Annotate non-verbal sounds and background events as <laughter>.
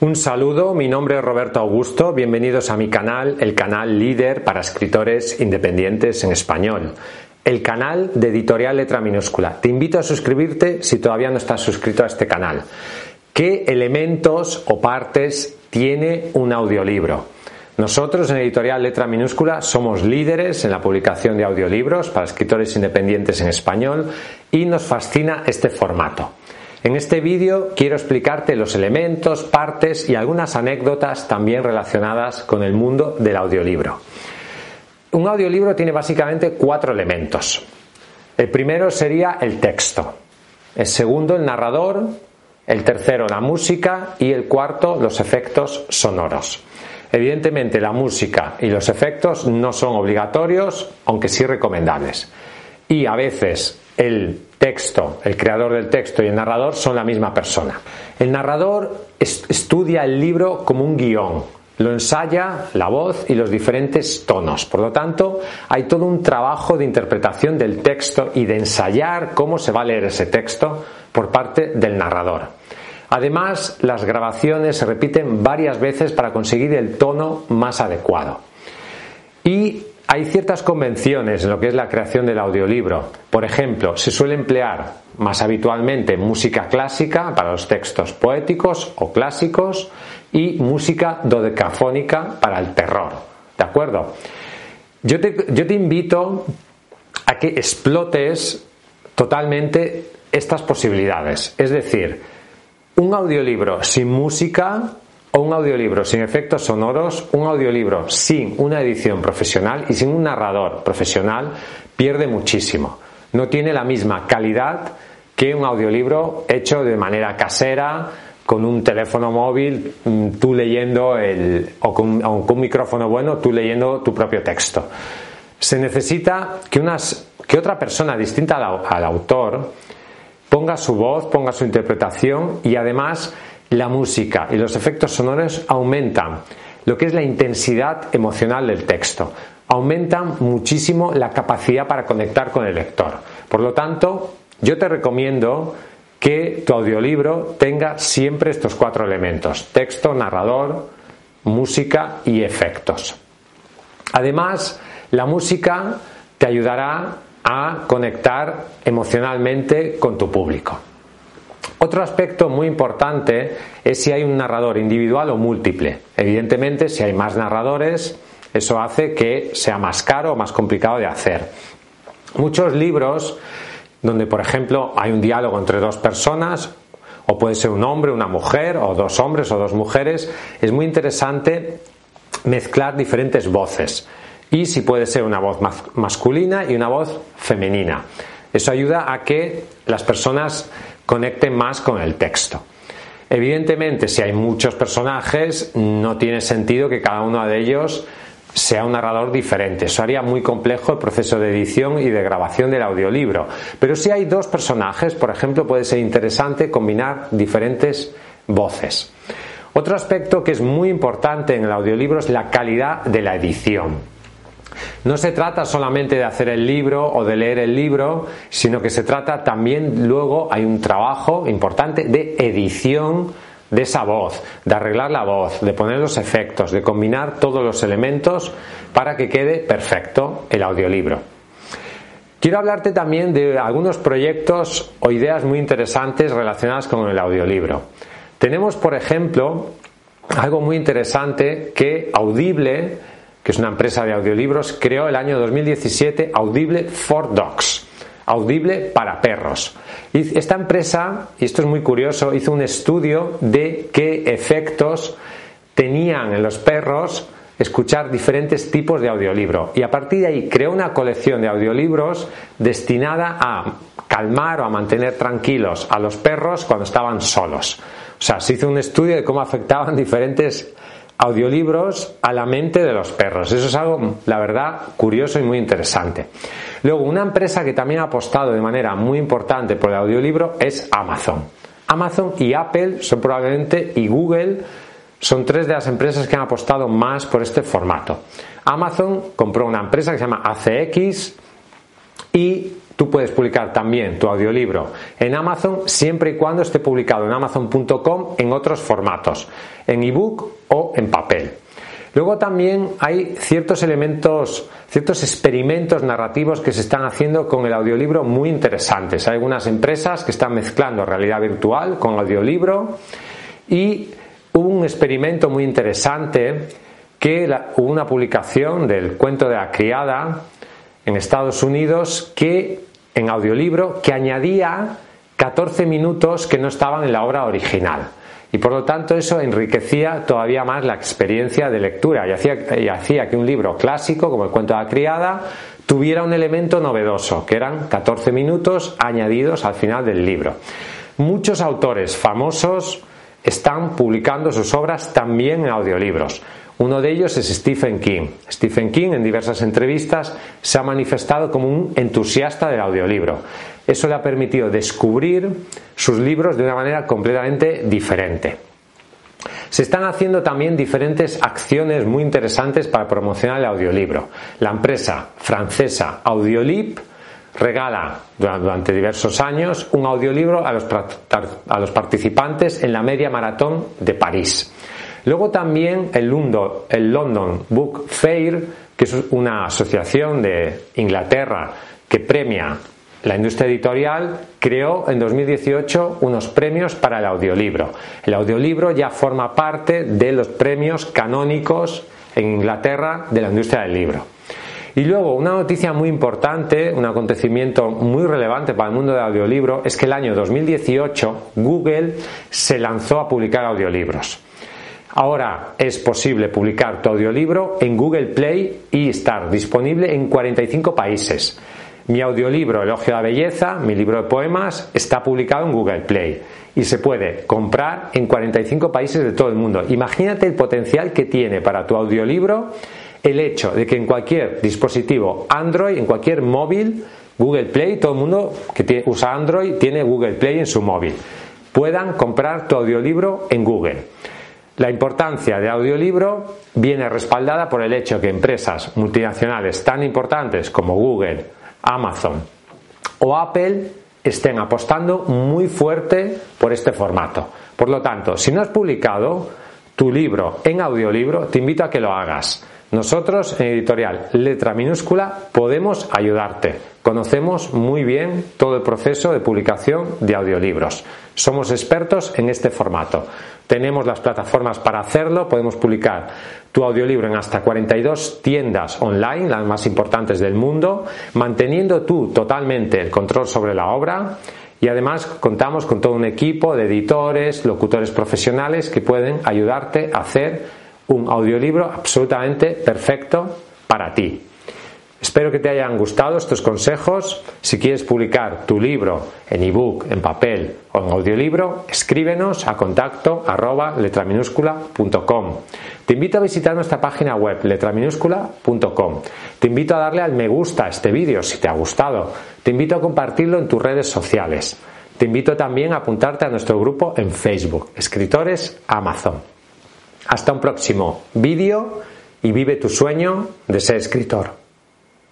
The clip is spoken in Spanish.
Un saludo, mi nombre es Roberto Augusto, bienvenidos a mi canal, el canal líder para escritores independientes en español, el canal de editorial letra minúscula. Te invito a suscribirte si todavía no estás suscrito a este canal. ¿Qué elementos o partes tiene un audiolibro? Nosotros en Editorial Letra Minúscula somos líderes en la publicación de audiolibros para escritores independientes en español y nos fascina este formato. En este vídeo quiero explicarte los elementos, partes y algunas anécdotas también relacionadas con el mundo del audiolibro. Un audiolibro tiene básicamente cuatro elementos. El primero sería el texto, el segundo el narrador, el tercero la música y el cuarto los efectos sonoros. Evidentemente la música y los efectos no son obligatorios, aunque sí recomendables. Y a veces el texto, el creador del texto y el narrador son la misma persona. El narrador estudia el libro como un guion, lo ensaya la voz y los diferentes tonos. Por lo tanto, hay todo un trabajo de interpretación del texto y de ensayar cómo se va a leer ese texto por parte del narrador. Además, las grabaciones se repiten varias veces para conseguir el tono más adecuado. Y hay ciertas convenciones en lo que es la creación del audiolibro. Por ejemplo, se suele emplear más habitualmente música clásica para los textos poéticos o clásicos y música dodecafónica para el terror. ¿De acuerdo? Yo te, yo te invito a que explotes totalmente estas posibilidades. Es decir, un audiolibro sin música o un audiolibro sin efectos sonoros, un audiolibro sin una edición profesional y sin un narrador profesional pierde muchísimo. No tiene la misma calidad que un audiolibro hecho de manera casera, con un teléfono móvil, mm, tú leyendo el, o con, un micrófono bueno, tú leyendo tu propio texto. Se necesita que, unas, que otra persona distinta al autor ponga su voz, ponga su interpretación y además la música y los efectos sonoros aumentan lo que es la intensidad emocional del texto, aumentan muchísimo la capacidad para conectar con el lector. Por lo tanto, yo te recomiendo que tu audiolibro tenga siempre estos cuatro elementos, texto, narrador, música y efectos. Además, la música te ayudará a conectar emocionalmente con tu público. Otro aspecto muy importante es si hay un narrador individual o múltiple. Evidentemente, si hay más narradores, eso hace que sea más caro o más complicado de hacer. Muchos libros donde, por ejemplo, hay un diálogo entre dos personas, o puede ser un hombre, una mujer, o dos hombres o dos mujeres, es muy interesante mezclar diferentes voces. Y si puede ser una voz masculina y una voz femenina. Eso ayuda a que las personas conecten más con el texto. Evidentemente, si hay muchos personajes, no tiene sentido que cada uno de ellos sea un narrador diferente. Eso haría muy complejo el proceso de edición y de grabación del audiolibro. Pero si hay dos personajes, por ejemplo, puede ser interesante combinar diferentes voces. Otro aspecto que es muy importante en el audiolibro es la calidad de la edición. No se trata solamente de hacer el libro o de leer el libro, sino que se trata también luego hay un trabajo importante de edición de esa voz, de arreglar la voz, de poner los efectos, de combinar todos los elementos para que quede perfecto el audiolibro. Quiero hablarte también de algunos proyectos o ideas muy interesantes relacionadas con el audiolibro. Tenemos, por ejemplo, algo muy interesante que Audible que es una empresa de audiolibros, creó el año 2017 Audible for Dogs, Audible para perros. Y esta empresa, y esto es muy curioso, hizo un estudio de qué efectos tenían en los perros escuchar diferentes tipos de audiolibro y a partir de ahí creó una colección de audiolibros destinada a calmar o a mantener tranquilos a los perros cuando estaban solos. O sea, se hizo un estudio de cómo afectaban <laughs> diferentes audiolibros a la mente de los perros. Eso es algo, la verdad, curioso y muy interesante. Luego, una empresa que también ha apostado de manera muy importante por el audiolibro es Amazon. Amazon y Apple son probablemente, y Google, son tres de las empresas que han apostado más por este formato. Amazon compró una empresa que se llama ACX y tú puedes publicar también tu audiolibro en Amazon siempre y cuando esté publicado en amazon.com en otros formatos, en ebook o en papel. Luego también hay ciertos elementos, ciertos experimentos narrativos que se están haciendo con el audiolibro muy interesantes. Hay algunas empresas que están mezclando realidad virtual con audiolibro y un experimento muy interesante que hubo una publicación del cuento de la criada en Estados Unidos que en audiolibro que añadía 14 minutos que no estaban en la obra original y por lo tanto eso enriquecía todavía más la experiencia de lectura y hacía, que un libro clásico como el cuento de la criada tuviera un elemento novedoso, que eran 14 minutos añadidos al final del libro. Muchos autores famosos están publicando sus obras también en audiolibros. Uno de ellos es Stephen King. Stephen King en diversas entrevistas se ha manifestado como un entusiasta del audiolibro. Eso le ha permitido descubrir sus libros de una manera completamente diferente. Se están haciendo también diferentes acciones muy interesantes para promocionar el audiolibro. La empresa francesa Audiolib regala durante diversos años un audiolibro a los, a los participantes en la media maratón de París. Luego también el, London Book Fair, que es una asociación de Inglaterra que premia la industria editorial creó en 2018 unos premios para el audiolibro. El audiolibro ya forma parte de los premios canónicos en Inglaterra de la industria del libro. Y luego, una noticia muy importante, un acontecimiento muy relevante para el mundo del audiolibro, es que el año 2018 Google se lanzó a publicar audiolibros. Ahora es posible publicar tu audiolibro en Google Play y estar disponible en 45 países. Mi audiolibro Elogio a la Belleza, mi libro de poemas, está publicado en Google Play y se puede comprar en 45 países de todo el mundo. Imagínate el potencial que tiene para tu audiolibro el hecho de que en cualquier dispositivo Android, en cualquier móvil, Google Play, todo el mundo que usa Android tiene Google Play en su móvil, puedan comprar tu audiolibro en Google. La importancia de audiolibro viene respaldada por el hecho que empresas multinacionales tan importantes como Google, Amazon o Apple estén apostando muy fuerte por este formato. Por lo tanto, si no has publicado tu libro en audiolibro, te invito a que lo hagas. Nosotros en editorial Letra Minúscula podemos ayudarte. Conocemos muy bien todo el proceso de publicación de audiolibros. Somos expertos en este formato. Tenemos las plataformas para hacerlo. Podemos publicar tu audiolibro en hasta 42 tiendas online, las más importantes del mundo, manteniendo tú totalmente el control sobre la obra. Y además contamos con todo un equipo de editores, locutores profesionales que pueden ayudarte a hacer un audiolibro absolutamente perfecto para ti. Espero que te hayan gustado estos consejos. Si quieres publicar tu libro en ebook, en papel o en audiolibro, escríbenos a contacto arroba letraminúscula.com. Te invito a visitar nuestra página web letraminúscula.com. Te invito a darle al me gusta a este vídeo si te ha gustado. Te invito a compartirlo en tus redes sociales. Te invito también a apuntarte a nuestro grupo en Facebook, Escritores Amazon. Hasta un próximo vídeo y vive tu sueño de ser escritor.